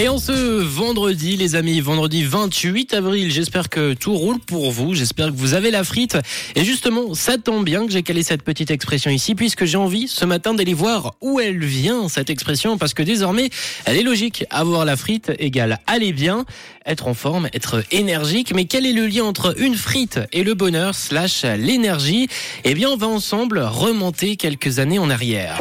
Et en ce vendredi, les amis, vendredi 28 avril, j'espère que tout roule pour vous, j'espère que vous avez la frite. Et justement, ça tombe bien que j'ai calé cette petite expression ici, puisque j'ai envie ce matin d'aller voir où elle vient, cette expression, parce que désormais, elle est logique. Avoir la frite égale aller bien, être en forme, être énergique. Mais quel est le lien entre une frite et le bonheur slash l'énergie? Eh bien, on va ensemble remonter quelques années en arrière.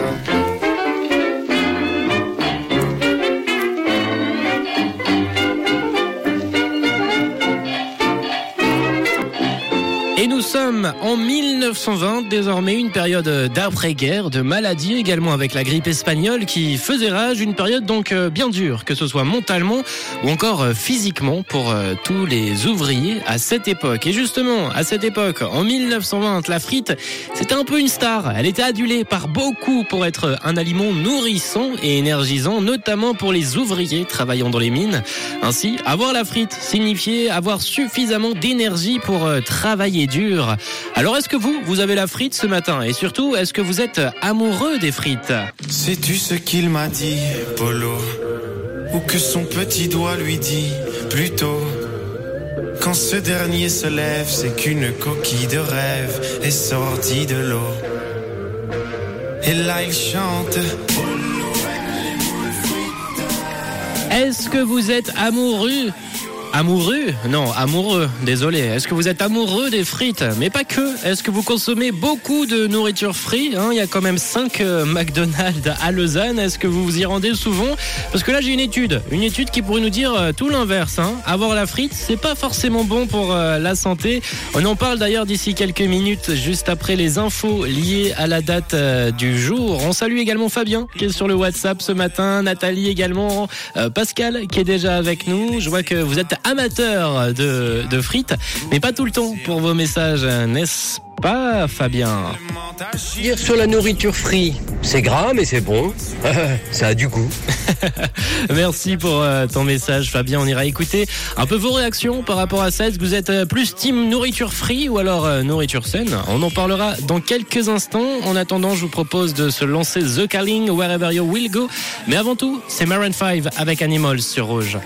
Et nous sommes en 1920, désormais une période d'après-guerre, de maladie également avec la grippe espagnole qui faisait rage, une période donc euh, bien dure, que ce soit mentalement ou encore euh, physiquement pour euh, tous les ouvriers à cette époque. Et justement, à cette époque, en 1920, la frite, c'était un peu une star. Elle était adulée par beaucoup pour être un aliment nourrissant et énergisant, notamment pour les ouvriers travaillant dans les mines. Ainsi, avoir la frite signifiait avoir suffisamment d'énergie pour travailler Alors est-ce que vous, vous avez la frite ce matin? Et surtout, est-ce que vous êtes amoureux des frites? Sais-tu ce qu'il m'a dit, Polo? Ou que son petit doigt lui dit, plutôt? Quand ce dernier se lève, c'est qu'une coquille de rêve est sortie de l'eau. Et là il chante. Est-ce que vous êtes amoureux Amoureux Non, amoureux, désolé. Est-ce que vous êtes amoureux des frites Mais pas que. Est-ce que vous consommez beaucoup de nourriture frite hein? Il y a quand même 5 euh, McDonald's à Lausanne. Est-ce que vous vous y rendez souvent? Parce que là, j'ai une étude. Une étude qui pourrait nous dire euh, tout l'inverse. Hein. Avoir la frite, c'est pas forcément bon pour euh, la santé. On en parle d'ailleurs d'ici quelques minutes, juste après les infos liées à la date du jour. On salue également Fabien, qui est sur le WhatsApp ce matin. Nathalie également. Pascal, qui est déjà avec nous. Je vois que vous êtes amateur de, de frites, mais pas tout le temps pour vos messages, n'est-ce pas, Fabien Dire sur la nourriture frite, c'est gras, mais c'est bon. Ça a du goût. Merci pour euh, ton message, Fabien. On ira écouter un peu vos réactions par rapport à ça. Est-ce que vous êtes euh, plus team nourriture free ou alors euh, nourriture saine? On en parlera dans quelques instants. En attendant, je vous propose de se lancer The Calling, Wherever You Will Go. Mais avant tout, c'est Maroon 5 avec Animals sur Rouge.